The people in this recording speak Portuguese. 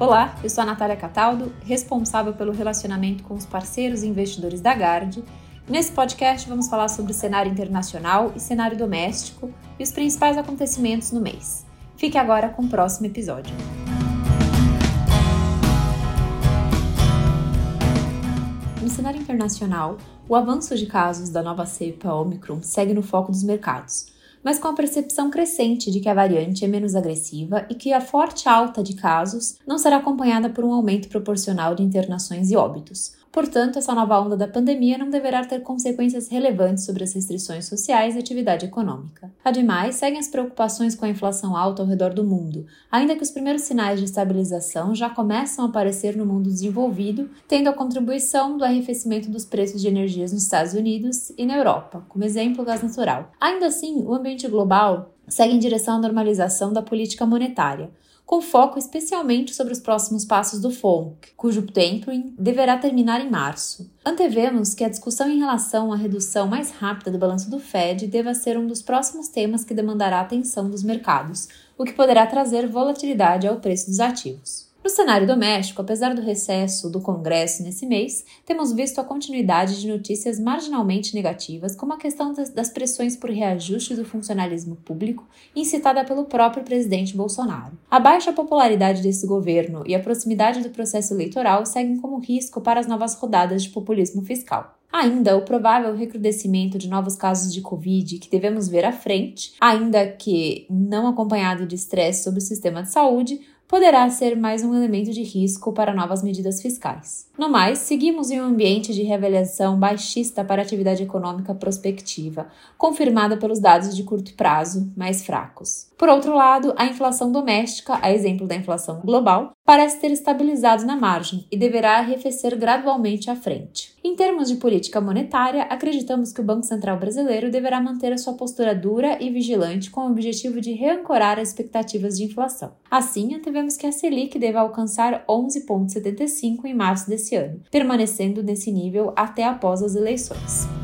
Olá, eu sou a Natália Cataldo, responsável pelo relacionamento com os parceiros e investidores da Gard. Nesse podcast vamos falar sobre cenário internacional e cenário doméstico e os principais acontecimentos no mês. Fique agora com o próximo episódio. No cenário internacional, o avanço de casos da nova cepa Omicron segue no foco dos mercados mas com a percepção crescente de que a variante é menos agressiva e que a forte alta de casos não será acompanhada por um aumento proporcional de internações e óbitos. Portanto, essa nova onda da pandemia não deverá ter consequências relevantes sobre as restrições sociais e atividade econômica. Ademais, seguem as preocupações com a inflação alta ao redor do mundo, ainda que os primeiros sinais de estabilização já começam a aparecer no mundo desenvolvido, tendo a contribuição do arrefecimento dos preços de energias nos Estados Unidos e na Europa, como exemplo o gás natural. Ainda assim, o ambiente global segue em direção à normalização da política monetária, com foco especialmente sobre os próximos passos do FONC, cujo tapering deverá terminar em março. Antevemos que a discussão em relação à redução mais rápida do balanço do Fed deva ser um dos próximos temas que demandará atenção dos mercados, o que poderá trazer volatilidade ao preço dos ativos. No cenário doméstico, apesar do recesso do Congresso nesse mês, temos visto a continuidade de notícias marginalmente negativas, como a questão das pressões por reajustes do funcionalismo público, incitada pelo próprio presidente Bolsonaro. A baixa popularidade desse governo e a proximidade do processo eleitoral seguem como risco para as novas rodadas de populismo fiscal. Ainda o provável recrudescimento de novos casos de Covid que devemos ver à frente, ainda que não acompanhado de estresse sobre o sistema de saúde, poderá ser mais um elemento de risco para novas medidas fiscais. No mais, seguimos em um ambiente de reavaliação baixista para a atividade econômica prospectiva, confirmada pelos dados de curto prazo mais fracos. Por outro lado, a inflação doméstica, a exemplo da inflação global, parece ter estabilizado na margem e deverá arrefecer gradualmente à frente. Em termos de política monetária, acreditamos que o Banco Central brasileiro deverá manter a sua postura dura e vigilante com o objetivo de reancorar as expectativas de inflação. Assim, antevemos que a Selic deve alcançar 11,75 em março desse ano, permanecendo nesse nível até após as eleições.